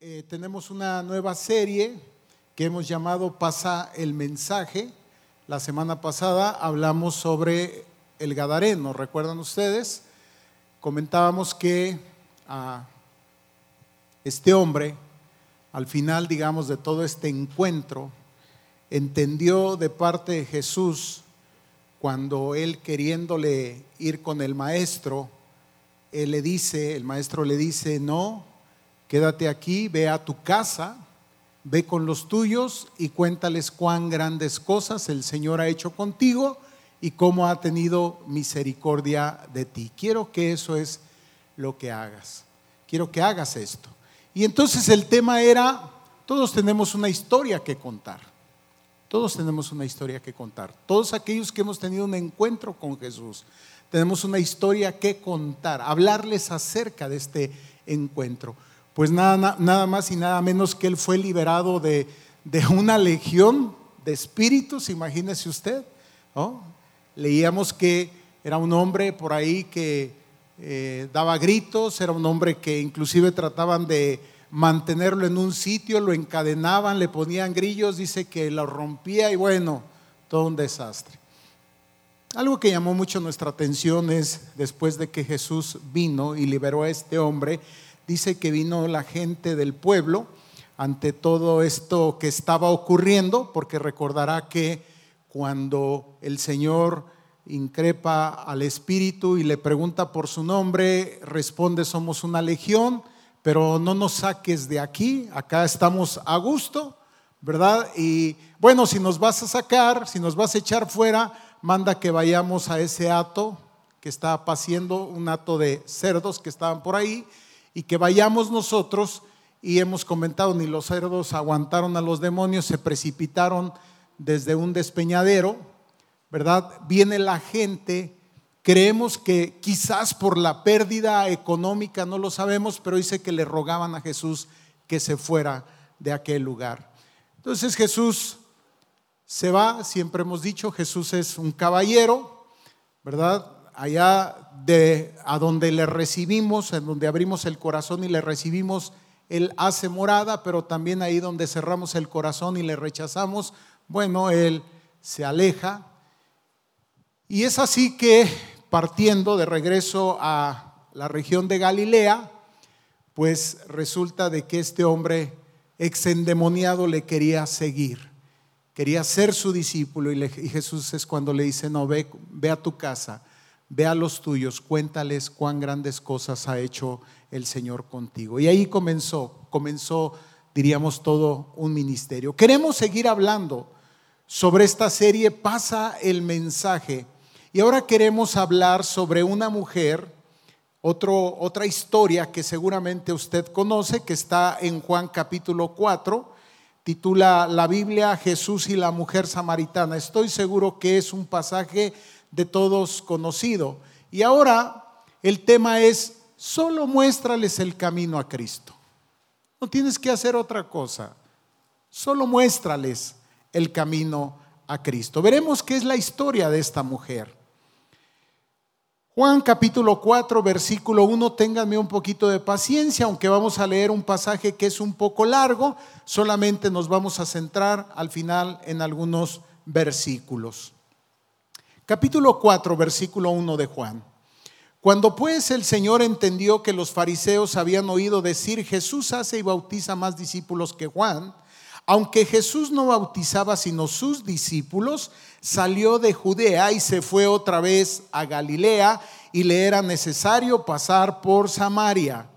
Eh, tenemos una nueva serie que hemos llamado Pasa el mensaje. La semana pasada hablamos sobre el Gadareno, ¿recuerdan ustedes? Comentábamos que a este hombre, al final, digamos, de todo este encuentro, entendió de parte de Jesús cuando él queriéndole ir con el maestro, él le dice, el maestro le dice, no, quédate aquí, ve a tu casa, ve con los tuyos y cuéntales cuán grandes cosas el Señor ha hecho contigo y cómo ha tenido misericordia de ti. Quiero que eso es lo que hagas. Quiero que hagas esto. Y entonces el tema era, todos tenemos una historia que contar. Todos tenemos una historia que contar. Todos aquellos que hemos tenido un encuentro con Jesús, tenemos una historia que contar, hablarles acerca de este encuentro pues nada, nada más y nada menos que él fue liberado de, una legión de espíritus, imagínese usted. Leíamos que era un hombre por ahí que eh, daba gritos, era un hombre que inclusive trataban de mantenerlo en un sitio, lo encadenaban, le ponían grillos, dice que lo rompía y bueno, todo un desastre. Algo que llamó mucho nuestra atención es después de que Jesús vino y liberó a este hombre, dice que vino la gente del pueblo ante todo esto que estaba ocurriendo, porque recordará que cuando el Señor increpa al Espíritu y le pregunta por su nombre, responde, somos una legión, pero no nos saques de aquí, acá estamos a gusto, ¿verdad? Y bueno, si nos vas a sacar, si nos vas a echar fuera, manda que vayamos a ese hato que está paciendo, un hato de cerdos que estaban por ahí, y que vayamos nosotros, y hemos comentado, ni los cerdos aguantaron a los demonios, se precipitaron desde un despeñadero, ¿verdad? Viene la gente, creemos que quizás por la pérdida económica, no lo sabemos, pero dice que le rogaban a Jesús que se fuera de aquel lugar. Entonces Jesús se va, siempre hemos dicho, Jesús es un caballero, ¿verdad? Allá de a donde le recibimos, en donde abrimos el corazón y le recibimos, Él hace morada, pero también ahí donde cerramos el corazón y le rechazamos, bueno, Él se aleja. Y es así que partiendo de regreso a la región de Galilea, pues resulta de que este hombre exendemoniado le quería seguir, quería ser su discípulo y, Jesús es cuando le dice, no, ve, ve a tu casa ve a los tuyos, cuéntales cuán grandes cosas ha hecho el Señor contigo. Y ahí comenzó, comenzó, diríamos, todo un ministerio. Queremos seguir hablando sobre esta serie, pasa el mensaje. Y ahora queremos hablar sobre una mujer, otra historia que seguramente usted conoce, que está en Juan capítulo 4, titula La Biblia Jesús y la mujer samaritana. Estoy seguro que es un pasaje de todos conocido. Y ahora el tema es, solo muéstrales el camino a Cristo. No tienes que hacer otra cosa. Solo muéstrales el camino a Cristo. Veremos qué es la historia de esta mujer. Juan capítulo 4, versículo 1, ténganme un poquito de paciencia, aunque vamos a leer un pasaje que es un poco largo, solamente nos vamos a centrar al final en algunos versículos. Capítulo 4, versículo 1 de Juan. Cuando pues el Señor entendió que los fariseos habían oído decir, Jesús hace y bautiza más discípulos que Juan, aunque Jesús no bautizaba sino sus discípulos, salió de Judea y se fue otra vez a Galilea y le era necesario pasar por Samaria.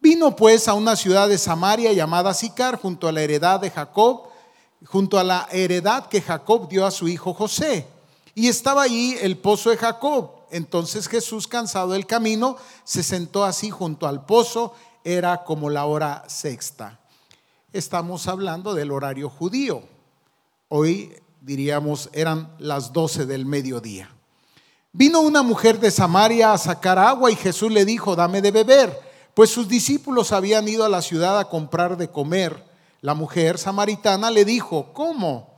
Vino pues a una ciudad de Samaria llamada Sicar, junto a la heredad de Jacob, junto a la heredad que Jacob dio a su hijo José. Y estaba allí el pozo de Jacob. Entonces Jesús, cansado del camino, se sentó así junto al pozo. Era como la hora sexta. Estamos hablando del horario judío. Hoy diríamos eran las doce del mediodía. Vino una mujer de Samaria a sacar agua y Jesús le dijo, dame de beber, pues sus discípulos habían ido a la ciudad a comprar de comer. La mujer samaritana le dijo, ¿cómo?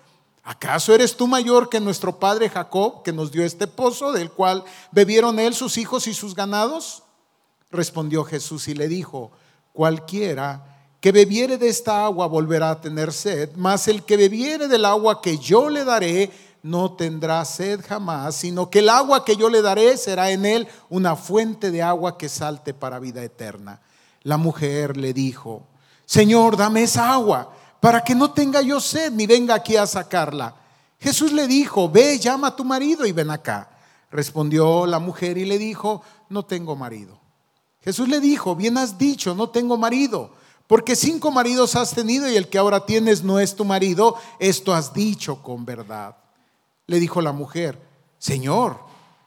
¿Acaso eres tú mayor que nuestro padre Jacob, que nos dio este pozo, del cual bebieron él, sus hijos y sus ganados? Respondió Jesús y le dijo, cualquiera que bebiere de esta agua volverá a tener sed, mas el que bebiere del agua que yo le daré no tendrá sed jamás, sino que el agua que yo le daré será en él una fuente de agua que salte para vida eterna. La mujer le dijo, Señor, dame esa agua para que no tenga yo sed ni venga aquí a sacarla. Jesús le dijo, ve, llama a tu marido y ven acá. Respondió la mujer y le dijo, no tengo marido. Jesús le dijo, bien has dicho, no tengo marido, porque cinco maridos has tenido y el que ahora tienes no es tu marido, esto has dicho con verdad. Le dijo la mujer, Señor,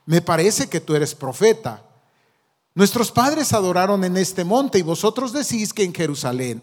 me parece que tú eres profeta. Nuestros padres adoraron en este monte y vosotros decís que en Jerusalén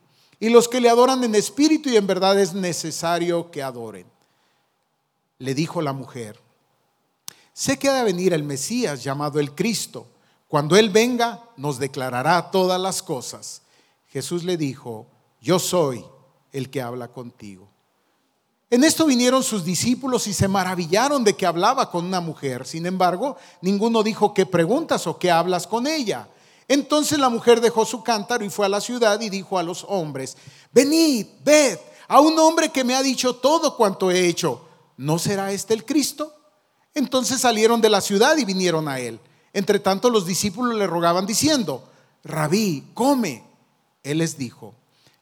y los que le adoran en espíritu y en verdad es necesario que adoren. Le dijo la mujer, sé que ha de venir el Mesías llamado el Cristo. Cuando Él venga, nos declarará todas las cosas. Jesús le dijo, yo soy el que habla contigo. En esto vinieron sus discípulos y se maravillaron de que hablaba con una mujer. Sin embargo, ninguno dijo, ¿qué preguntas o qué hablas con ella? Entonces la mujer dejó su cántaro y fue a la ciudad y dijo a los hombres, venid, ved a un hombre que me ha dicho todo cuanto he hecho. ¿No será este el Cristo? Entonces salieron de la ciudad y vinieron a él. Entre tanto los discípulos le rogaban diciendo, Rabí, come. Él les dijo,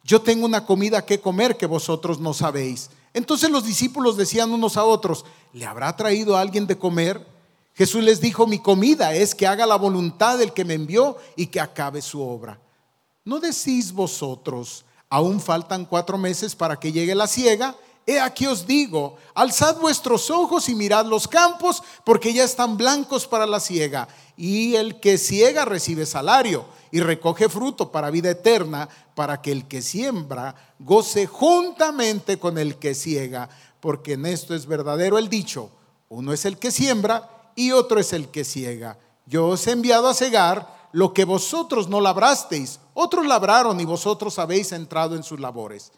yo tengo una comida que comer que vosotros no sabéis. Entonces los discípulos decían unos a otros, ¿le habrá traído alguien de comer? Jesús les dijo, mi comida es que haga la voluntad del que me envió y que acabe su obra. ¿No decís vosotros, aún faltan cuatro meses para que llegue la ciega? He aquí os digo, alzad vuestros ojos y mirad los campos, porque ya están blancos para la ciega. Y el que ciega recibe salario y recoge fruto para vida eterna, para que el que siembra goce juntamente con el que ciega, porque en esto es verdadero el dicho, uno es el que siembra y otro es el que ciega. Yo os he enviado a cegar lo que vosotros no labrasteis. Otros labraron y vosotros habéis entrado en sus labores.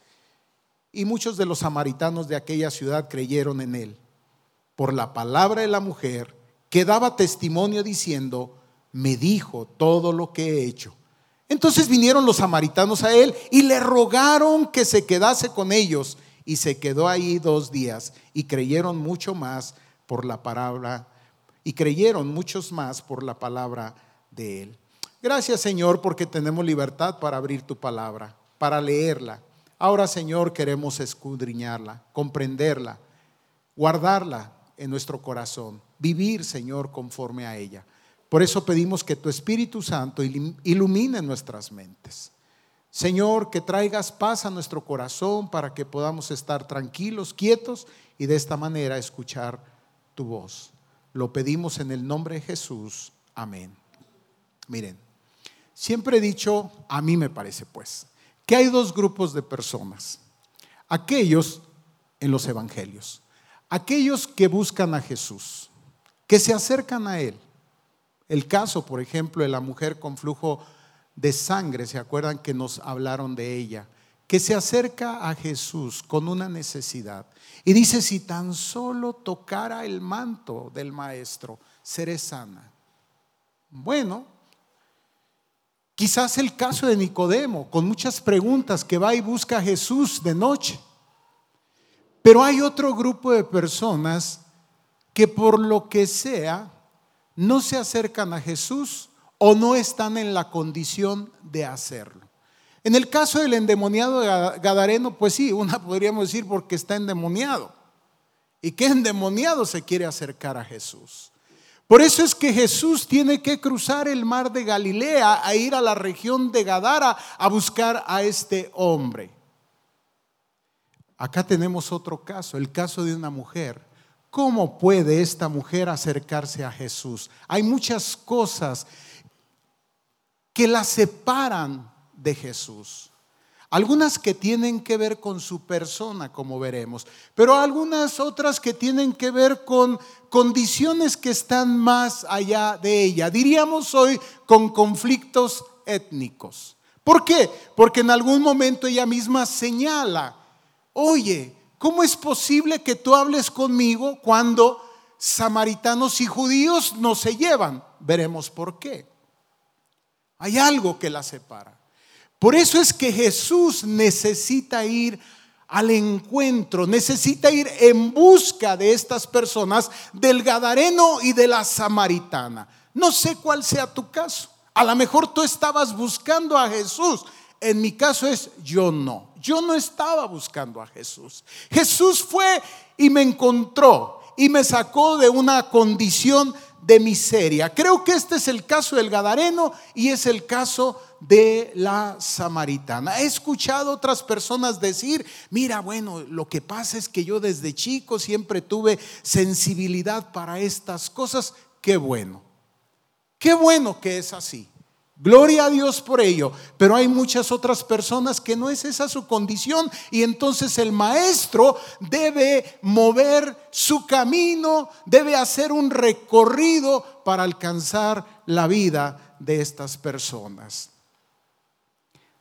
Y muchos de los samaritanos de aquella ciudad creyeron en él por la palabra de la mujer que daba testimonio diciendo, me dijo todo lo que he hecho. Entonces vinieron los samaritanos a él y le rogaron que se quedase con ellos y se quedó ahí dos días y creyeron mucho más por la palabra y creyeron muchos más por la palabra de Él. Gracias Señor porque tenemos libertad para abrir tu palabra, para leerla. Ahora Señor queremos escudriñarla, comprenderla, guardarla en nuestro corazón, vivir Señor conforme a ella. Por eso pedimos que tu Espíritu Santo ilumine nuestras mentes. Señor, que traigas paz a nuestro corazón para que podamos estar tranquilos, quietos y de esta manera escuchar tu voz. Lo pedimos en el nombre de Jesús. Amén. Miren, siempre he dicho, a mí me parece pues, que hay dos grupos de personas. Aquellos en los evangelios, aquellos que buscan a Jesús, que se acercan a Él. El caso, por ejemplo, de la mujer con flujo de sangre, ¿se acuerdan que nos hablaron de ella? Que se acerca a Jesús con una necesidad. Y dice, si tan solo tocara el manto del maestro, seré sana. Bueno, quizás el caso de Nicodemo, con muchas preguntas, que va y busca a Jesús de noche. Pero hay otro grupo de personas que por lo que sea no se acercan a Jesús o no están en la condición de hacerlo. En el caso del endemoniado Gadareno, pues sí, una podríamos decir porque está endemoniado. y qué endemoniado se quiere acercar a Jesús. Por eso es que Jesús tiene que cruzar el mar de Galilea a ir a la región de Gadara a buscar a este hombre. Acá tenemos otro caso, el caso de una mujer. ¿Cómo puede esta mujer acercarse a Jesús? Hay muchas cosas que la separan de Jesús. Algunas que tienen que ver con su persona, como veremos, pero algunas otras que tienen que ver con condiciones que están más allá de ella. Diríamos hoy con conflictos étnicos. ¿Por qué? Porque en algún momento ella misma señala, oye, ¿cómo es posible que tú hables conmigo cuando samaritanos y judíos no se llevan? Veremos por qué. Hay algo que la separa. Por eso es que Jesús necesita ir al encuentro, necesita ir en busca de estas personas, del Gadareno y de la Samaritana. No sé cuál sea tu caso. A lo mejor tú estabas buscando a Jesús. En mi caso es yo no. Yo no estaba buscando a Jesús. Jesús fue y me encontró y me sacó de una condición de miseria. Creo que este es el caso del Gadareno y es el caso de la samaritana. He escuchado otras personas decir, mira, bueno, lo que pasa es que yo desde chico siempre tuve sensibilidad para estas cosas. Qué bueno. Qué bueno que es así. Gloria a Dios por ello. Pero hay muchas otras personas que no es esa su condición y entonces el maestro debe mover su camino, debe hacer un recorrido para alcanzar la vida de estas personas.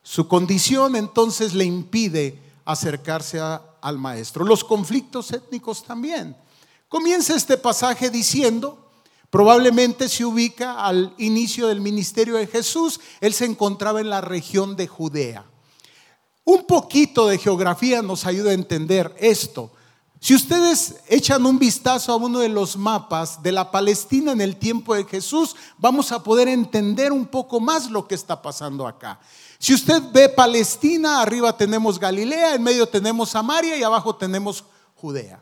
Su condición entonces le impide acercarse al maestro. Los conflictos étnicos también. Comienza este pasaje diciendo, Probablemente se ubica al inicio del ministerio de Jesús. Él se encontraba en la región de Judea. Un poquito de geografía nos ayuda a entender esto. Si ustedes echan un vistazo a uno de los mapas de la Palestina en el tiempo de Jesús, vamos a poder entender un poco más lo que está pasando acá. Si usted ve Palestina, arriba tenemos Galilea, en medio tenemos Samaria y abajo tenemos Judea.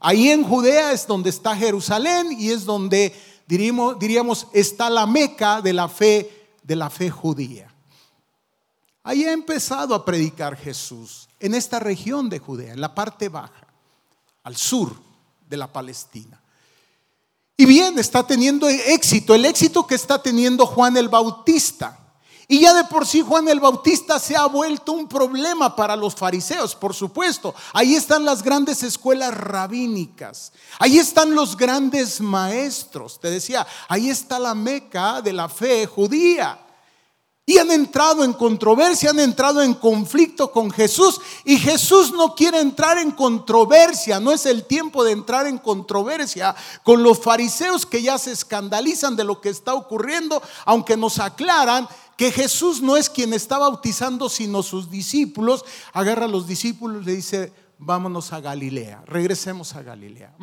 Ahí en Judea es donde está Jerusalén y es donde diríamos, diríamos está la meca de la fe de la fe judía. Ahí ha empezado a predicar Jesús en esta región de Judea, en la parte baja, al sur de la Palestina. Y bien, está teniendo éxito, el éxito que está teniendo Juan el Bautista. Y ya de por sí Juan el Bautista se ha vuelto un problema para los fariseos, por supuesto. Ahí están las grandes escuelas rabínicas. Ahí están los grandes maestros. Te decía, ahí está la meca de la fe judía. Y han entrado en controversia, han entrado en conflicto con Jesús. Y Jesús no quiere entrar en controversia, no es el tiempo de entrar en controversia con los fariseos que ya se escandalizan de lo que está ocurriendo, aunque nos aclaran que Jesús no es quien está bautizando, sino sus discípulos, agarra a los discípulos y le dice, vámonos a Galilea, regresemos a Galilea.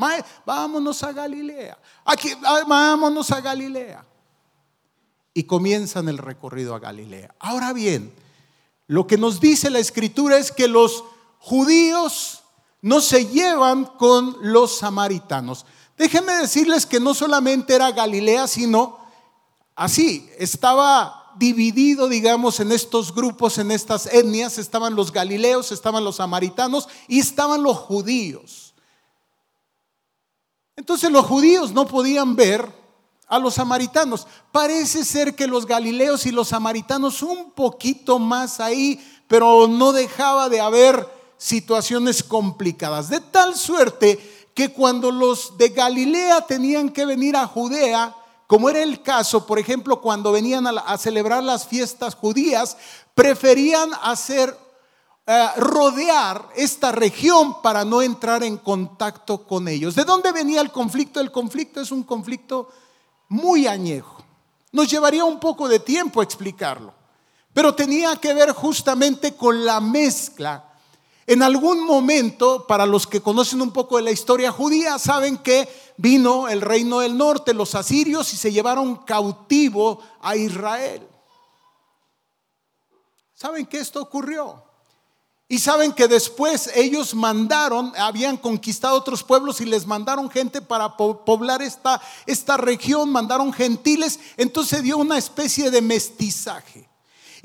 Vámonos a Galilea. Aquí, ah, vámonos a Galilea. Y comienzan el recorrido a Galilea. Ahora bien, lo que nos dice la escritura es que los judíos no se llevan con los samaritanos. Déjenme decirles que no solamente era Galilea, sino así, estaba dividido, digamos, en estos grupos, en estas etnias, estaban los galileos, estaban los samaritanos y estaban los judíos. Entonces los judíos no podían ver a los samaritanos. Parece ser que los galileos y los samaritanos un poquito más ahí, pero no dejaba de haber situaciones complicadas. De tal suerte que cuando los de Galilea tenían que venir a Judea, como era el caso, por ejemplo, cuando venían a, celebrar las fiestas judías, preferían hacer eh, rodear esta región para no entrar en contacto con ellos. ¿De dónde venía el conflicto? El conflicto es un conflicto muy añejo. Nos llevaría un poco de tiempo explicarlo, pero tenía que ver justamente con la mezcla en algún momento, para los que conocen un poco de la historia judía, saben que vino el reino del norte, los asirios, y se llevaron cautivo a Israel. ¿Saben que esto ocurrió? Y saben que después ellos mandaron, habían conquistado otros pueblos y les mandaron gente para poblar esta, esta región, mandaron gentiles, entonces dio una especie de mestizaje.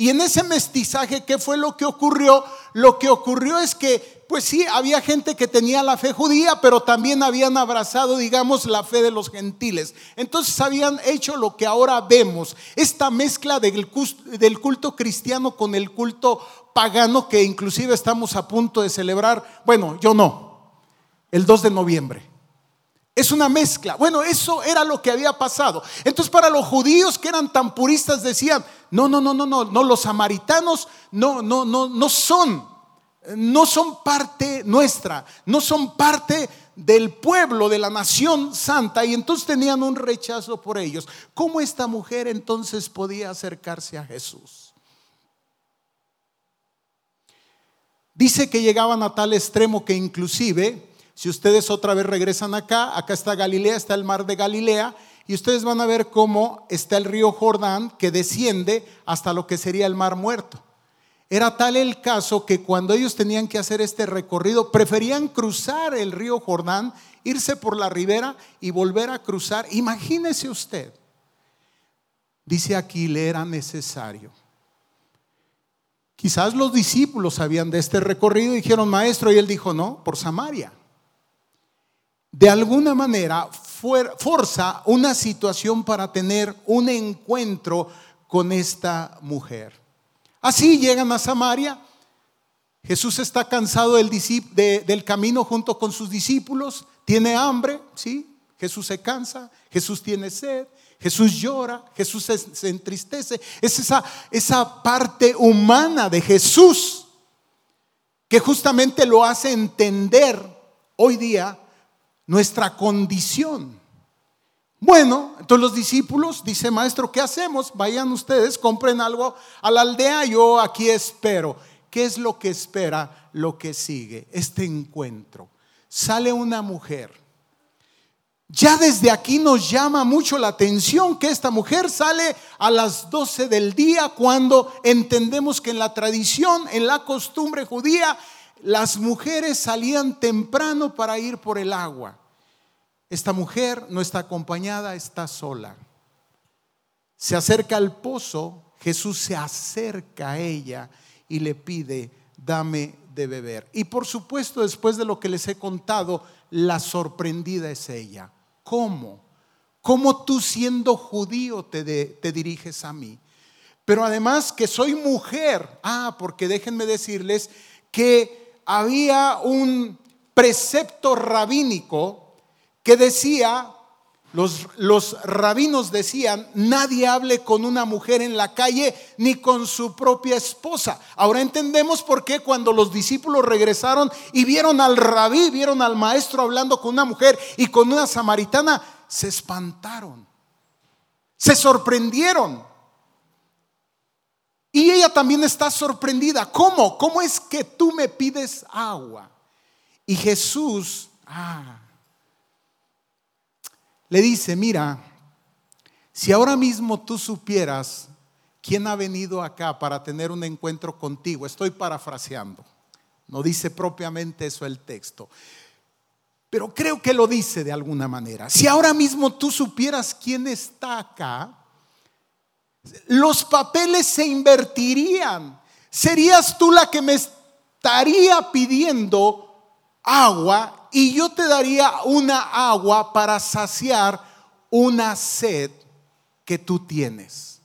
Y en ese mestizaje, ¿qué fue lo que ocurrió? Lo que ocurrió es que, pues sí, había gente que tenía la fe judía, pero también habían abrazado, digamos, la fe de los gentiles. Entonces habían hecho lo que ahora vemos, esta mezcla del culto cristiano con el culto pagano que inclusive estamos a punto de celebrar. Bueno, yo no, el 2 de noviembre. Es una mezcla. Bueno, eso era lo que había pasado. Entonces para los judíos que eran tan puristas decían, no, no, no, no, no, no, los samaritanos no, no, no, no son, no son parte nuestra, no son parte del pueblo, de la nación santa, y entonces tenían un rechazo por ellos. ¿Cómo esta mujer entonces podía acercarse a Jesús? Dice que llegaban a tal extremo que inclusive si ustedes otra vez regresan acá, acá está Galilea, está el mar de Galilea, y ustedes van a ver cómo está el río Jordán que desciende hasta lo que sería el mar muerto. Era tal el caso que cuando ellos tenían que hacer este recorrido, preferían cruzar el río Jordán, irse por la ribera y volver a cruzar. Imagínese usted, dice aquí, le era necesario. Quizás los discípulos sabían de este recorrido y dijeron, maestro, y él dijo, no, por Samaria de alguna manera forza una situación para tener un encuentro con esta mujer. Así llegan a Samaria. Jesús está cansado del, camino junto con sus discípulos, tiene hambre, ¿sí? Jesús se cansa, Jesús tiene sed, Jesús llora, Jesús se, entristece. Es esa, esa parte humana de Jesús que justamente lo hace entender hoy día nuestra condición. Bueno, entonces los discípulos, dice maestro, ¿qué hacemos? Vayan ustedes, compren algo a la aldea, yo aquí espero. ¿Qué es lo que espera lo que sigue? Este encuentro. Sale una mujer. Ya desde aquí nos llama mucho la atención que esta mujer sale a las 12 del día cuando entendemos que en la tradición, en la costumbre judía, las mujeres salían temprano para ir por el agua. Esta mujer no está acompañada, está sola. Se acerca al pozo, Jesús se acerca a ella y le pide, dame de beber. Y por supuesto, después de lo que les he contado, la sorprendida es ella. ¿Cómo? ¿Cómo tú siendo judío te, te diriges a mí? Pero además que soy mujer. Ah, porque déjenme decirles que había un precepto rabínico que decía, los, los, rabinos decían, nadie hable con una mujer en la calle ni con su propia esposa. Ahora entendemos por qué cuando los discípulos regresaron y vieron al rabí, vieron al maestro hablando con una mujer y con una samaritana, se espantaron, se sorprendieron. Y ella también está sorprendida. ¿Cómo? ¿Cómo es que tú me pides agua? Y Jesús, ah, le dice, mira, si ahora mismo tú supieras quién ha venido acá para tener un encuentro contigo, estoy parafraseando, no dice propiamente eso el texto, pero creo que lo dice de alguna manera. Si ahora mismo tú supieras quién está acá, los papeles se invertirían. Serías tú la que me estaría pidiendo agua y yo te daría una agua para saciar una sed que tú tienes.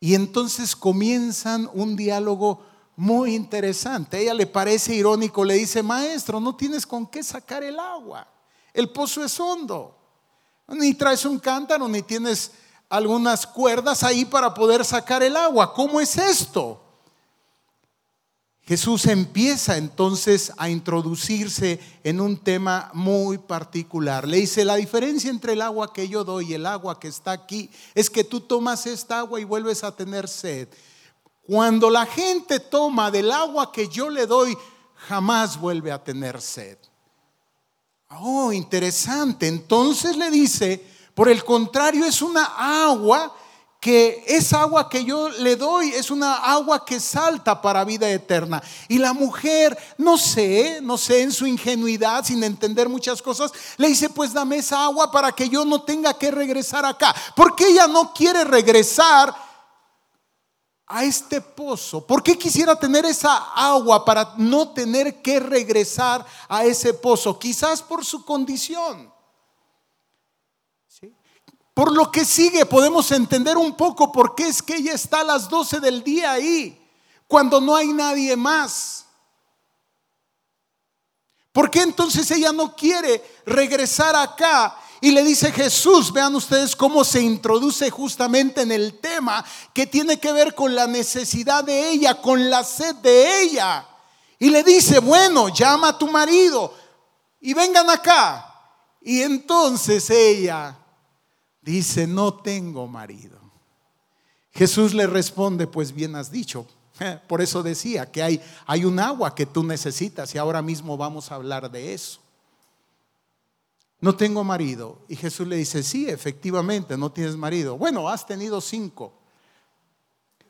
Y entonces comienzan un diálogo muy interesante. A ella le parece irónico, le dice, maestro, no tienes con qué sacar el agua. El pozo es hondo. Ni traes un cántaro, ni tienes algunas cuerdas ahí para poder sacar el agua. ¿Cómo es esto? Jesús empieza entonces a introducirse en un tema muy particular. Le dice, la diferencia entre el agua que yo doy y el agua que está aquí es que tú tomas esta agua y vuelves a tener sed. Cuando la gente toma del agua que yo le doy, jamás vuelve a tener sed. Oh, interesante. Entonces le dice, por el contrario, es una agua que esa agua que yo le doy es una agua que salta para vida eterna. Y la mujer, no sé, no sé, en su ingenuidad, sin entender muchas cosas, le dice, pues dame esa agua para que yo no tenga que regresar acá. Porque ella no quiere regresar a este pozo? ¿Por qué quisiera tener esa agua para no tener que regresar a ese pozo? Quizás por su condición. Por lo que sigue podemos entender un poco por qué es que ella está a las 12 del día ahí, cuando no hay nadie más. ¿Por qué entonces ella no quiere regresar acá? Y le dice Jesús, vean ustedes cómo se introduce justamente en el tema que tiene que ver con la necesidad de ella, con la sed de ella. Y le dice, bueno, llama a tu marido y vengan acá. Y entonces ella Dice, no tengo marido. Jesús le responde, pues bien has dicho. Por eso decía que hay, hay un agua que tú necesitas y ahora mismo vamos a hablar de eso. No tengo marido. Y Jesús le dice, sí, efectivamente, no tienes marido. Bueno, has tenido cinco.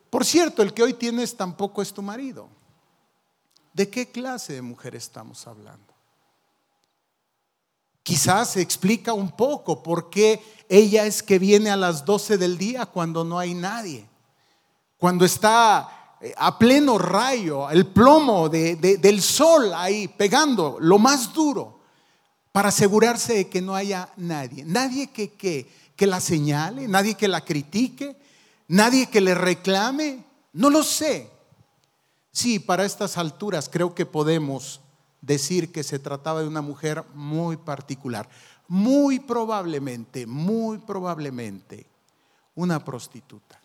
Por cierto, el que hoy tienes tampoco es tu marido. ¿De qué clase de mujer estamos hablando? Quizás explica un poco por qué ella es que viene a las 12 del día cuando no hay nadie. Cuando está eh, a pleno rayo, el plomo del sol ahí pegando lo más duro para asegurarse de que no haya nadie. Nadie que, que, que la señale, nadie que la critique, nadie que le reclame. No lo sé. Sí, para estas alturas creo que podemos decir que se trataba de una mujer muy particular. Muy probablemente, muy probablemente, una prostituta.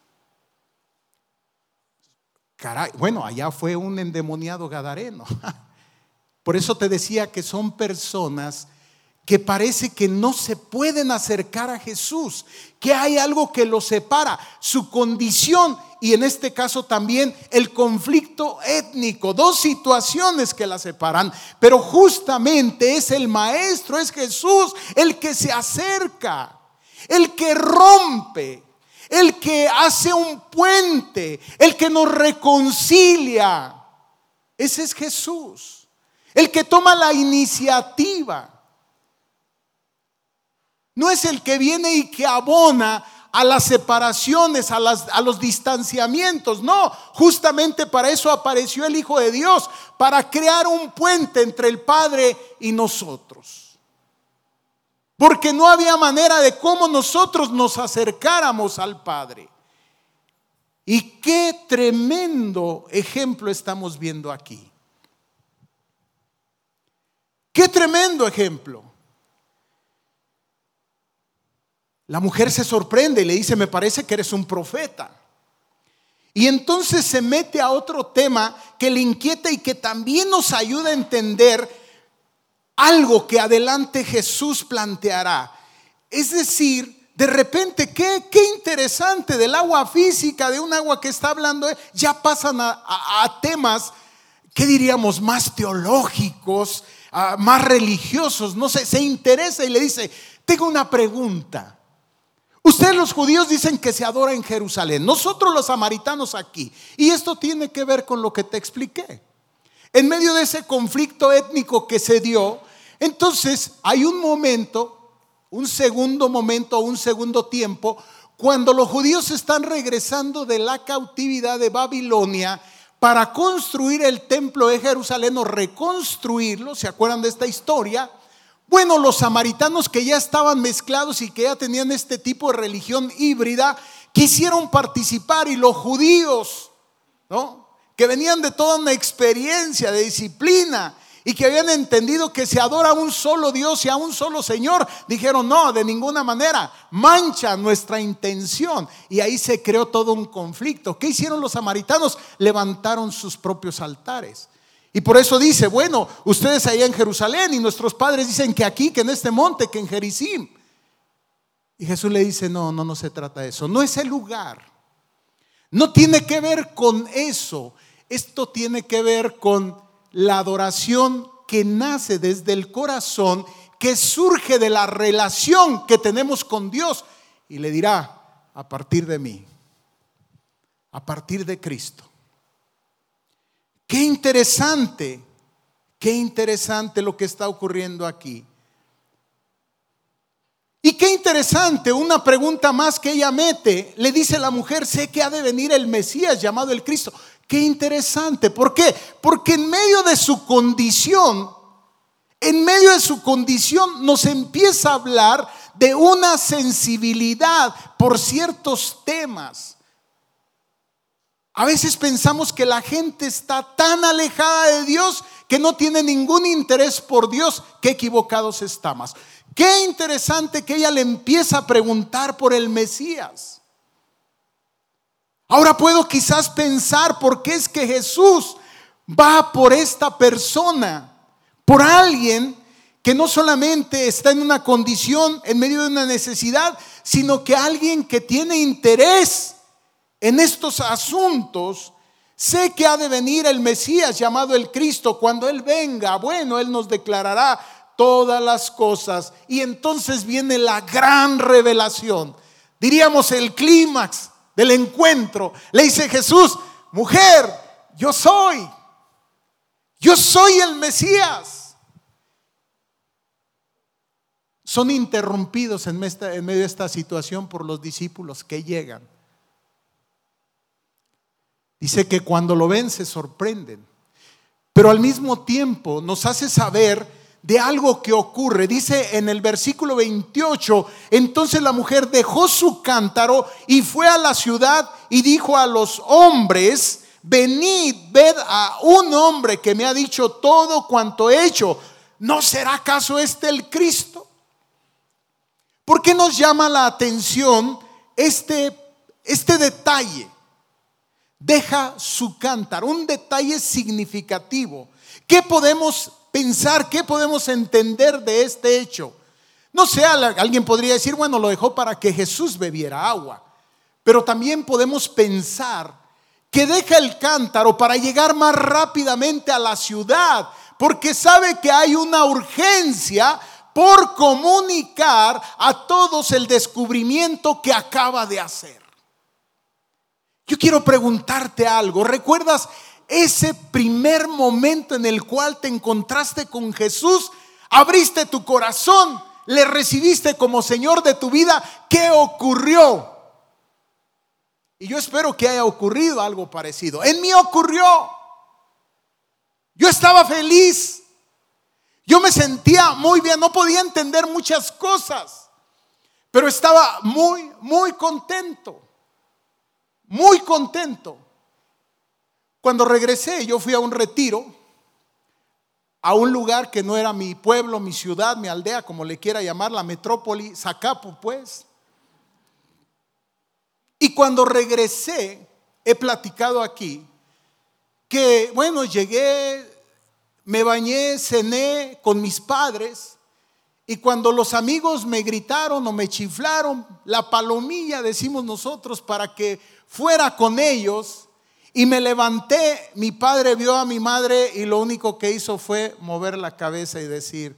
Caray, bueno, allá fue un endemoniado gadareno. Por eso te decía que son personas que parece que no se pueden acercar a Jesús, que hay algo que los separa, su condición y en este caso también el conflicto étnico, dos situaciones que la separan, pero justamente es el Maestro, es Jesús el que se acerca, el que rompe, el que hace un puente, el que nos reconcilia. Ese es Jesús, el que toma la iniciativa. No es el que viene y que abona a las separaciones, a, los distanciamientos. No, justamente para eso apareció el Hijo de Dios, para crear un puente entre el Padre y nosotros. Porque no había manera de cómo nosotros nos acercáramos al Padre. Y qué tremendo ejemplo estamos viendo aquí. Qué tremendo ejemplo. La mujer se sorprende y le dice, me parece que eres un profeta. Y entonces se mete a otro tema que le inquieta y que también nos ayuda a entender algo que adelante Jesús planteará. Es decir, de repente, qué, qué interesante del agua física, de un agua que está hablando, ya pasan a, temas, ¿qué diríamos?, más teológicos, más religiosos, no sé, se interesa y le dice, tengo una pregunta. Ustedes los judíos dicen que se adora en Jerusalén, nosotros los samaritanos aquí. Y esto tiene que ver con lo que te expliqué. En medio de ese conflicto étnico que se dio, entonces hay un momento, un segundo momento, un segundo tiempo, cuando los judíos están regresando de la cautividad de Babilonia para construir el templo de Jerusalén o reconstruirlo, ¿se acuerdan de esta historia? Bueno, los samaritanos que ya estaban mezclados y que ya tenían este tipo de religión híbrida, quisieron participar y los judíos, ¿no? Que venían de toda una experiencia de disciplina y que habían entendido que se adora a un solo Dios y a un solo Señor, dijeron, no, de ninguna manera, mancha nuestra intención. Y ahí se creó todo un conflicto. ¿Qué hicieron los samaritanos? Levantaron sus propios altares. Y por eso dice, bueno, ustedes allá en Jerusalén y nuestros padres dicen que aquí, que en este monte, que en Jericim. Y Jesús le dice, no, no, no se trata de eso, no es el lugar. No tiene que ver con eso. Esto tiene que ver con la adoración que nace desde el corazón, que surge de la relación que tenemos con Dios. Y le dirá, a partir de mí, a partir de Cristo. Qué interesante, qué interesante lo que está ocurriendo aquí. Y qué interesante, una pregunta más que ella mete, le dice la mujer, sé que ha de venir el Mesías llamado el Cristo. Qué interesante, ¿por qué? Porque en medio de su condición, en medio de su condición nos empieza a hablar de una sensibilidad por ciertos temas. A veces pensamos que la gente está tan alejada de Dios que no tiene ningún interés por Dios. Qué equivocados estamos. Qué interesante que ella le empieza a preguntar por el Mesías. Ahora puedo quizás pensar por qué es que Jesús va por esta persona, por alguien que no solamente está en una condición, en medio de una necesidad, sino que alguien que tiene interés en estos asuntos. Sé que ha de venir el Mesías llamado el Cristo. Cuando Él venga, bueno, Él nos declarará todas las cosas. Y entonces viene la gran revelación. Diríamos el clímax del encuentro. Le dice Jesús, mujer, yo soy. Yo soy el Mesías. Son interrumpidos en, medio de esta situación por los discípulos que llegan. Dice que cuando lo ven se sorprenden, pero al mismo tiempo nos hace saber de algo que ocurre. Dice en el versículo 28, entonces la mujer dejó su cántaro y fue a la ciudad y dijo a los hombres, venid, ved a un hombre que me ha dicho todo cuanto he hecho. ¿No será acaso este el Cristo? ¿Por qué nos llama la atención este, este detalle? Deja su cántaro, un detalle significativo. ¿Qué podemos pensar, qué podemos entender de este hecho. No sé, alguien podría decir, bueno, lo dejó para que Jesús bebiera agua, pero también podemos pensar que deja el cántaro para llegar más rápidamente a la ciudad, porque sabe que hay una urgencia por comunicar a todos el descubrimiento que acaba de hacer. Yo quiero preguntarte algo. ¿Recuerdas ese primer momento en el cual te encontraste con Jesús, abriste tu corazón, le recibiste como Señor de tu vida, ¿qué ocurrió? Y yo espero que haya ocurrido algo parecido. En mí ocurrió. Yo estaba feliz. Yo me sentía muy bien. No podía entender muchas cosas. Pero estaba muy, muy contento. Muy contento. Cuando regresé, yo fui a un retiro, a un lugar que no era mi pueblo, mi ciudad, mi aldea, como le quiera llamar, la metrópoli, Zacapu, pues. Y cuando regresé, he platicado aquí, que bueno, llegué, me bañé, cené con mis padres, y cuando los amigos me gritaron o me chiflaron, la palomilla, decimos nosotros, para que fuera con ellos, y me levanté, mi padre vio a mi madre y lo único que hizo fue mover la cabeza y decir,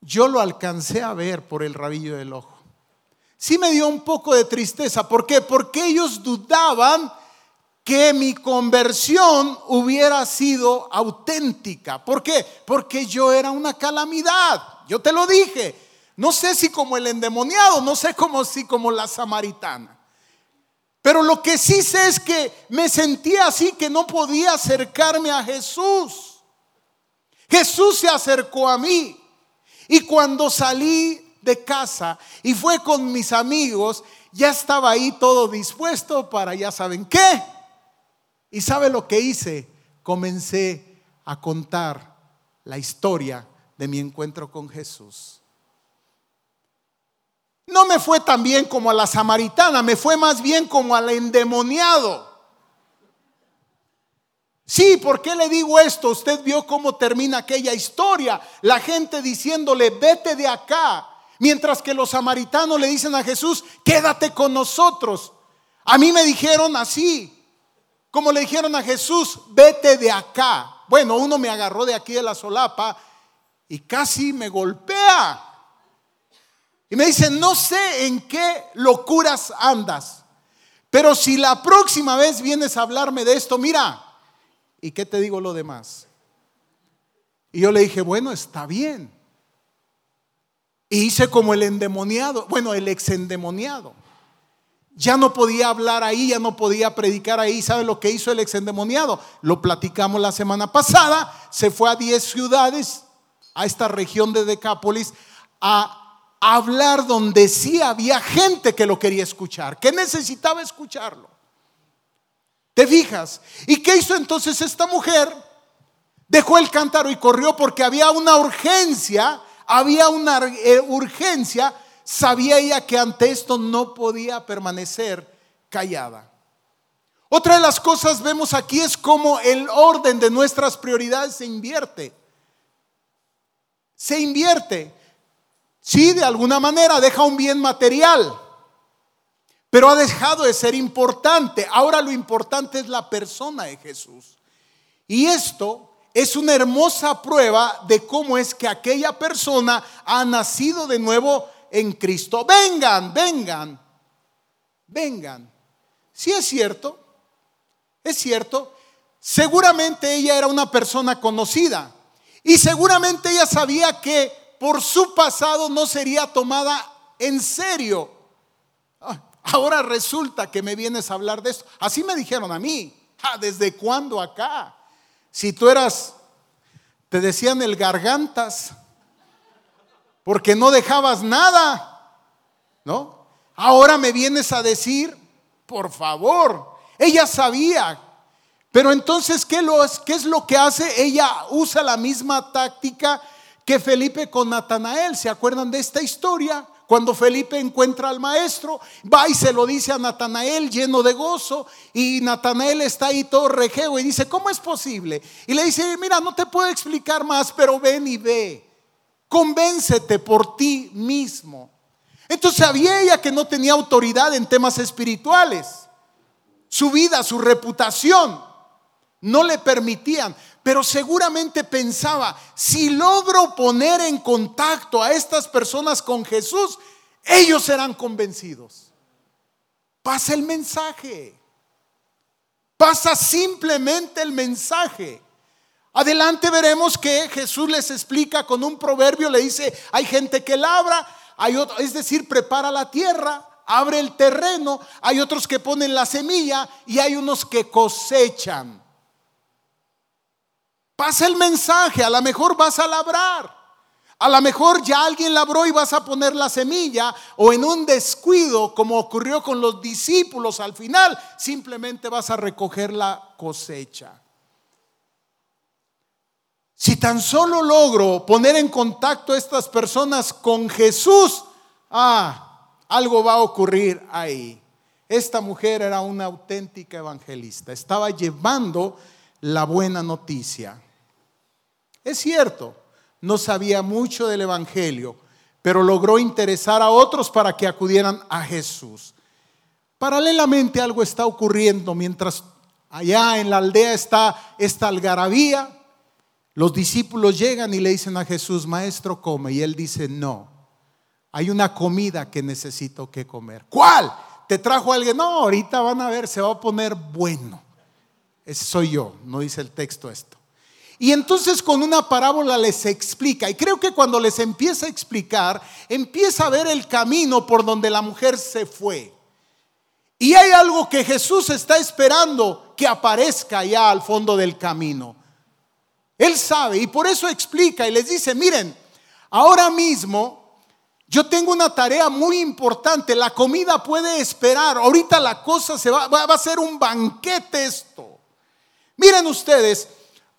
yo lo alcancé a ver por el rabillo del ojo. Sí me dio un poco de tristeza. ¿Por qué? Porque ellos dudaban que mi conversión hubiera sido auténtica. ¿Por qué? Porque yo era una calamidad. Yo te lo dije. No sé si como el endemoniado, no sé cómo si como la samaritana. Pero lo que sí sé es que me sentía así que no podía acercarme a Jesús. Jesús se acercó a mí. Y cuando salí de casa y fue con mis amigos, ya estaba ahí todo dispuesto para ya saben qué. Y sabe lo que hice? Comencé a contar la historia de mi encuentro con Jesús. No me fue tan bien como a la samaritana, me fue más bien como al endemoniado. Sí, ¿por qué le digo esto? Usted vio cómo termina aquella historia. La gente diciéndole, vete de acá. Mientras que los samaritanos le dicen a Jesús, quédate con nosotros. A mí me dijeron así, como le dijeron a Jesús, vete de acá. Bueno, uno me agarró de aquí de la solapa y casi me golpea. Y me dice, no sé en qué locuras andas, pero si la próxima vez vienes a hablarme de esto, mira, ¿y qué te digo lo demás? Y yo le dije, bueno, está bien. Y hice como el endemoniado, bueno, el ex endemoniado. Ya no podía hablar ahí, ya no podía predicar ahí. ¿Sabe lo que hizo el ex endemoniado? Lo platicamos la semana pasada. Se fue a 10 ciudades, a esta región de Decápolis, a hablar donde sí había gente que lo quería escuchar, que necesitaba escucharlo. ¿Te fijas? ¿Y qué hizo entonces esta mujer? Dejó el cántaro y corrió porque había una urgencia, había una eh, urgencia. Sabía ella que ante esto no podía permanecer callada. Otra de las cosas vemos aquí es cómo el orden de nuestras prioridades se invierte. Se invierte. Sí, de alguna manera deja un bien material, pero ha dejado de ser importante. Ahora lo importante es la persona de Jesús. Y esto es una hermosa prueba de cómo es que aquella persona ha nacido de nuevo en Cristo. Vengan, vengan, vengan. Si es cierto, es cierto, seguramente ella era una persona conocida y seguramente ella sabía que por su pasado no sería tomada en serio. Ah, ahora resulta que me vienes a hablar de esto. Así me dijeron a mí. Ah, ¿Desde cuándo acá? Si tú eras, te decían el gargantas, porque no dejabas nada, ¿no? Ahora me vienes a decir, por favor, ella sabía. Pero entonces, ¿qué, ¿qué es lo que hace? Ella usa la misma táctica que Felipe con Natanael. ¿Se acuerdan de esta historia? Cuando Felipe encuentra al maestro, va y se lo dice a Natanael lleno de gozo y Natanael está ahí todo rejeo y dice, ¿cómo es posible? Y le dice, mira, no te puedo explicar más, pero ven y ve. Convéncete por ti mismo. Entonces sabía ella que no tenía autoridad en temas espirituales. Su vida, su reputación no le permitían pero seguramente pensaba, si logro poner en contacto a estas personas con Jesús, ellos serán convencidos. Pasa el mensaje. Pasa simplemente el mensaje. Adelante veremos que Jesús les explica con un proverbio, le dice, hay gente que labra, hay es decir, prepara la tierra, abre el terreno, hay otros que ponen la semilla y hay unos que cosechan. Pasa el mensaje, a lo mejor vas a labrar. A lo mejor ya alguien labró y vas a poner la semilla o en un descuido, como ocurrió con los discípulos al final, simplemente vas a recoger la cosecha. Si tan solo logro poner en contacto a estas personas con Jesús, ah, algo va a ocurrir ahí. Esta mujer era una auténtica evangelista, estaba llevando la buena noticia. Es cierto, no sabía mucho del Evangelio, pero logró interesar a otros para que acudieran a Jesús. Paralelamente algo está ocurriendo mientras allá en la aldea está esta algarabía. Los discípulos llegan y le dicen a Jesús, Maestro, come. Y él dice, no, hay una comida que necesito que comer. ¿Cuál? ¿Te trajo alguien? No, ahorita van a ver, se va a poner bueno. Ese soy yo, no dice el texto esto. Y entonces con una parábola les explica. Y creo que cuando les empieza a explicar, empieza a ver el camino por donde la mujer se fue. Y hay algo que Jesús está esperando que aparezca allá al fondo del camino. Él sabe y por eso explica y les dice, miren, ahora mismo yo tengo una tarea muy importante, la comida puede esperar, ahorita la cosa se va, va a ser un banquete esto. Miren ustedes,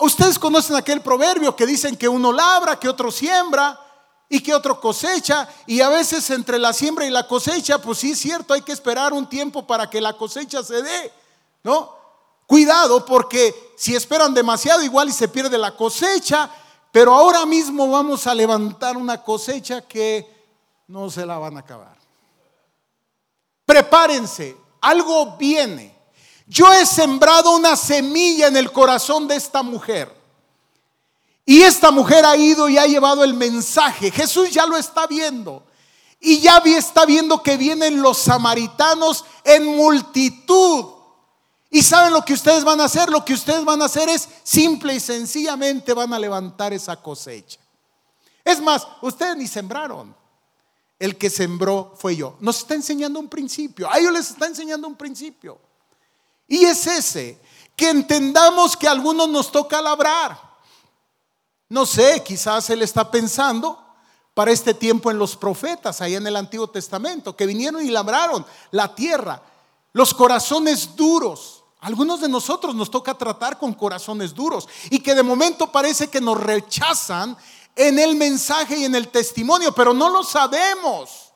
Ustedes conocen aquel proverbio que dicen que uno labra, que otro siembra y que otro cosecha. Y a veces entre la siembra y la cosecha, pues sí es cierto, hay que esperar un tiempo para que la cosecha se dé, ¿no? Cuidado porque si esperan demasiado igual y se pierde la cosecha, pero ahora mismo vamos a levantar una cosecha que no se la van a acabar. Prepárense, algo viene. Yo he sembrado una semilla en el corazón de esta mujer. Y esta mujer ha ido y ha llevado el mensaje. Jesús ya lo está viendo. Y ya está viendo que vienen los samaritanos en multitud. Y saben lo que ustedes van a hacer. Lo que ustedes van a hacer es simple y sencillamente van a levantar esa cosecha. Es más, ustedes ni sembraron. El que sembró fue yo. Nos está enseñando un principio. A ellos les está enseñando un principio. Y es ese, que entendamos que a algunos nos toca labrar. No sé, quizás él está pensando para este tiempo en los profetas, ahí en el Antiguo Testamento, que vinieron y labraron la tierra, los corazones duros. Algunos de nosotros nos toca tratar con corazones duros y que de momento parece que nos rechazan en el mensaje y en el testimonio, pero no lo sabemos.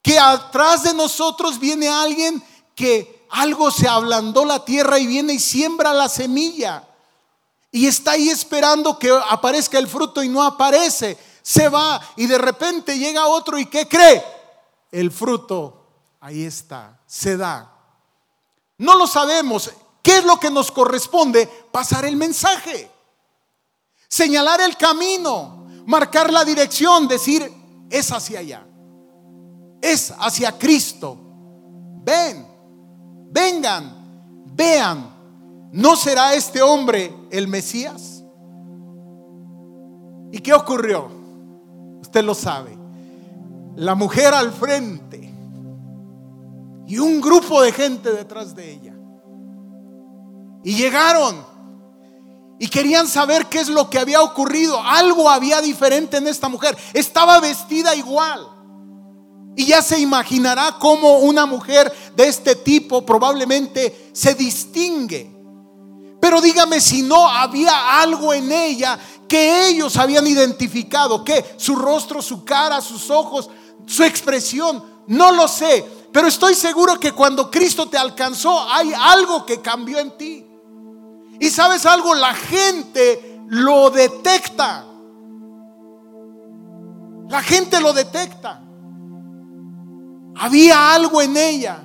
Que atrás de nosotros viene alguien que algo se ablandó la tierra y viene y siembra la semilla. Y está ahí esperando que aparezca el fruto y no aparece. Se va y de repente llega otro y ¿qué cree? El fruto ahí está, se da. No lo sabemos. ¿Qué es lo que nos corresponde? Pasar el mensaje. Señalar el camino, marcar la dirección, decir, es hacia allá. Es hacia Cristo. Ven, vengan, vean. ¿No será este hombre el Mesías? ¿Y qué ocurrió? Usted lo sabe. La mujer al frente y un grupo de gente detrás de ella. Y llegaron y querían saber qué es lo que había ocurrido. Algo había diferente en esta mujer. Estaba vestida igual. Y ya se imaginará cómo una mujer de este tipo probablemente se distingue. Pero dígame si no había algo en ella que ellos habían identificado, que su rostro, su cara, sus ojos, su expresión, no lo sé, pero estoy seguro que cuando Cristo te alcanzó hay algo que cambió en ti. Y sabes algo, la gente lo detecta. La gente lo detecta. Había algo en ella.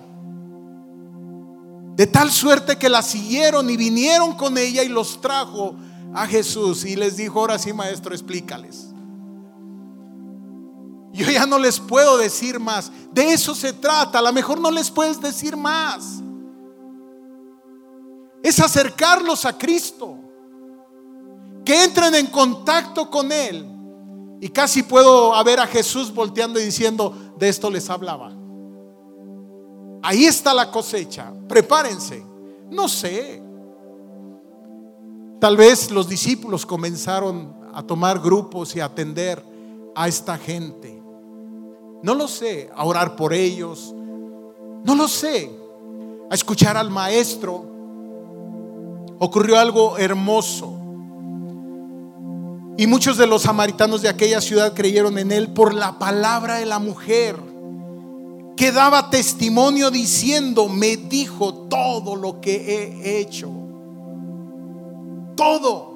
De tal suerte que la siguieron y vinieron con ella y los trajo a Jesús. Y les dijo, ahora sí, maestro, explícales. Yo ya no les puedo decir más. De eso se trata. A lo mejor no les puedes decir más. Es acercarlos a Cristo. Que entren en contacto con Él. Y casi puedo ver a Jesús volteando y diciendo, de esto les hablaba. Ahí está la cosecha. Prepárense. No sé. Tal vez los discípulos comenzaron a tomar grupos y a atender a esta gente. No lo sé, a orar por ellos. No lo sé, a escuchar al maestro. Ocurrió algo hermoso. Y muchos de los samaritanos de aquella ciudad creyeron en él por la palabra de la mujer que daba testimonio diciendo, me dijo todo lo que he hecho. Todo.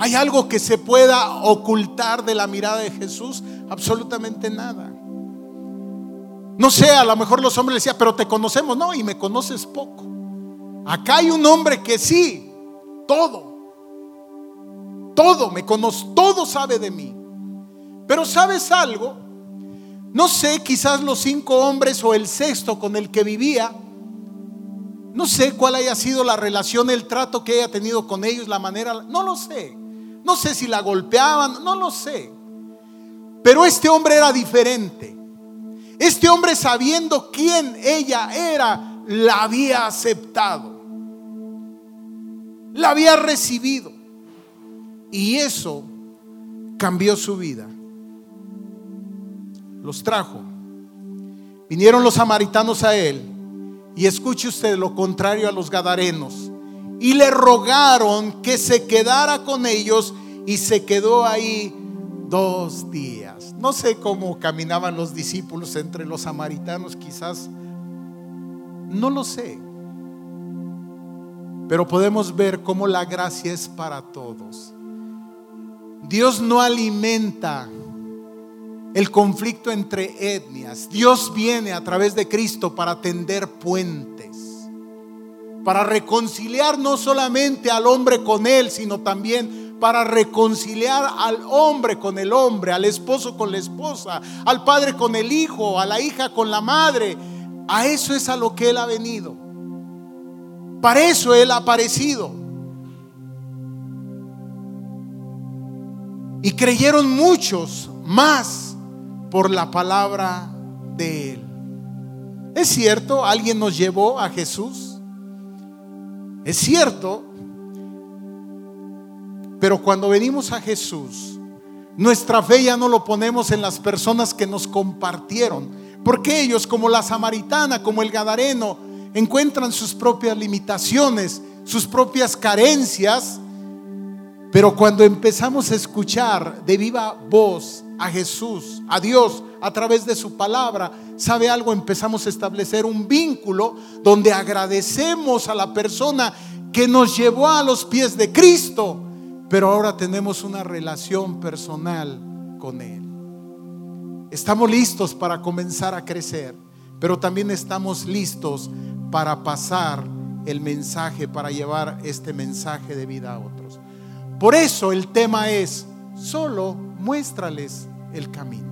¿Hay algo que se pueda ocultar de la mirada de Jesús? Absolutamente nada. No sé, a lo mejor los hombres decían, pero te conocemos. No, y me conoces poco. Acá hay un hombre que sí, todo. Todo me conoce, todo sabe de mí. Pero ¿sabes algo? No sé, quizás los cinco hombres o el sexto con el que vivía, no sé cuál haya sido la relación, el trato que haya tenido con ellos, la manera, no lo sé. No sé si la golpeaban, no lo sé. Pero este hombre era diferente. Este hombre sabiendo quién ella era, la había aceptado. La había recibido. Y eso cambió su vida. Los trajo. Vinieron los samaritanos a él. Y escuche usted lo contrario a los gadarenos y le rogaron que se quedara con ellos y se quedó ahí dos días. No sé cómo caminaban los discípulos entre los samaritanos, quizás, no lo sé. Pero podemos ver cómo la gracia es para todos. Dios no alimenta el conflicto entre etnias. Dios viene a través de Cristo para tender puentes para reconciliar no solamente al hombre con él, sino también para reconciliar al hombre con el hombre, al esposo con la esposa, al padre con el hijo, a la hija con la madre. A eso es a lo que Él ha venido. Para eso Él ha aparecido. Y creyeron muchos más por la palabra de Él. Es cierto, alguien nos llevó a Jesús. Es cierto, pero cuando venimos a Jesús, nuestra fe ya no lo ponemos en las personas que nos compartieron, porque ellos, como la samaritana, como el gadareno, encuentran sus propias limitaciones, sus propias carencias, pero cuando empezamos a escuchar de viva voz a Jesús, a Dios, a través de su palabra, ¿sabe algo? Empezamos a establecer un vínculo donde agradecemos a la persona que nos llevó a los pies de Cristo pero ahora tenemos una relación personal con Él. Estamos listos para comenzar a crecer, pero también estamos listos para pasar el mensaje, para llevar este mensaje de vida a otros. Por eso el tema es, solo muéstrales el camino.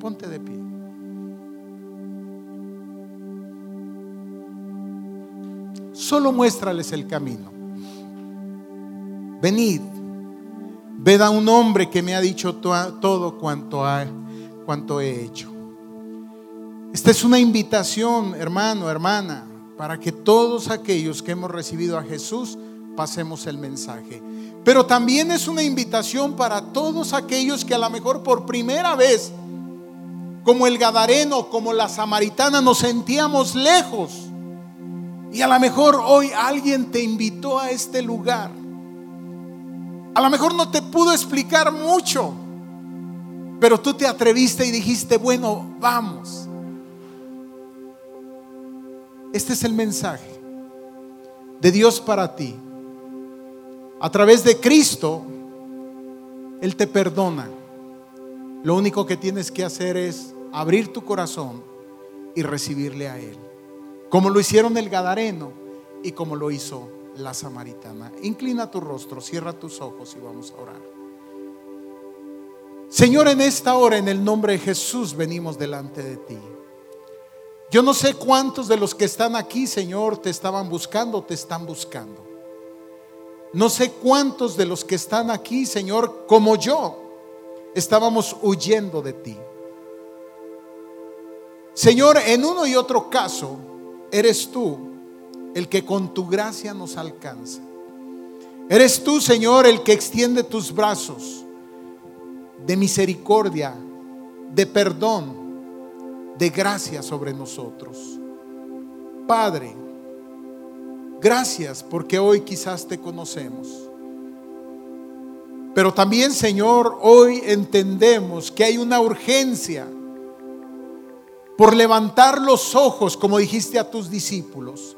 Ponte de pie. Solo muéstrales el camino. Venid, ved a un hombre que me ha dicho todo cuanto, cuanto he hecho. Esta es una invitación, hermano, hermana, para que todos aquellos que hemos recibido a Jesús pasemos el mensaje. Pero también es una invitación para todos aquellos que a lo mejor por primera vez, como el Gadareno, como la Samaritana, nos sentíamos lejos. Y a lo mejor hoy alguien te invitó a este lugar a lo mejor no te pudo explicar mucho, pero tú te atreviste y dijiste, bueno, vamos. Este es el mensaje de Dios para ti. A través de Cristo, Él te perdona. Lo único que tienes que hacer es abrir tu corazón y recibirle a Él. Como lo hicieron el Gadareno y como lo hizo la samaritana. Inclina tu rostro, cierra tus ojos y vamos a orar. Señor, en esta hora, en el nombre de Jesús, venimos delante de ti. Yo no sé cuántos de los que están aquí, Señor, te estaban buscando, te están buscando. No sé cuántos de los que están aquí, Señor, como yo, estábamos huyendo de ti. Señor, en uno y otro caso, eres tú el que con tu gracia nos alcanza. Eres tú, Señor, el que extiende tus brazos de misericordia, de perdón, de gracia sobre nosotros. Padre, gracias porque hoy quizás te conocemos. Pero también, Señor, hoy entendemos que hay una urgencia por levantar los ojos, como dijiste a tus discípulos,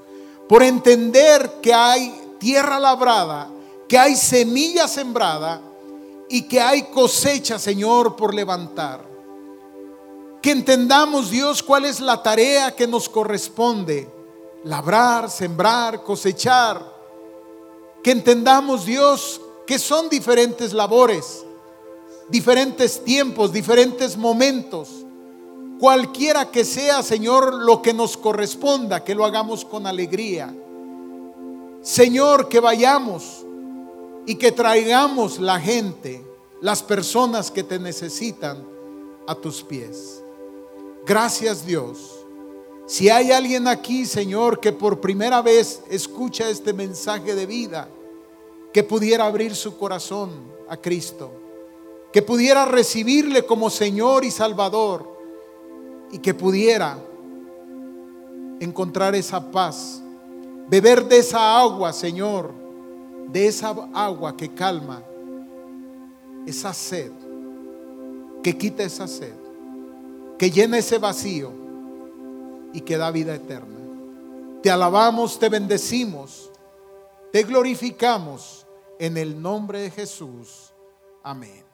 por entender que hay tierra labrada, que hay semilla sembrada y que hay cosecha, Señor, por levantar. Que entendamos, Dios, cuál es la tarea que nos corresponde. Labrar, sembrar, cosechar. Que entendamos, Dios, que son diferentes labores, diferentes tiempos, diferentes momentos Cualquiera que sea, Señor, lo que nos corresponda, que lo hagamos con alegría. Señor, que vayamos y que traigamos la gente, las personas que te necesitan a tus pies. Gracias Dios. Si hay alguien aquí, Señor, que por primera vez escucha este mensaje de vida, que pudiera abrir su corazón a Cristo, que pudiera recibirle como Señor y Salvador, y que pudiera encontrar esa paz, beber de esa agua, Señor, de esa agua que calma esa sed, que quita esa sed, que llena ese vacío y que da vida eterna. Te alabamos, te bendecimos, te glorificamos en el nombre de Jesús. Amén.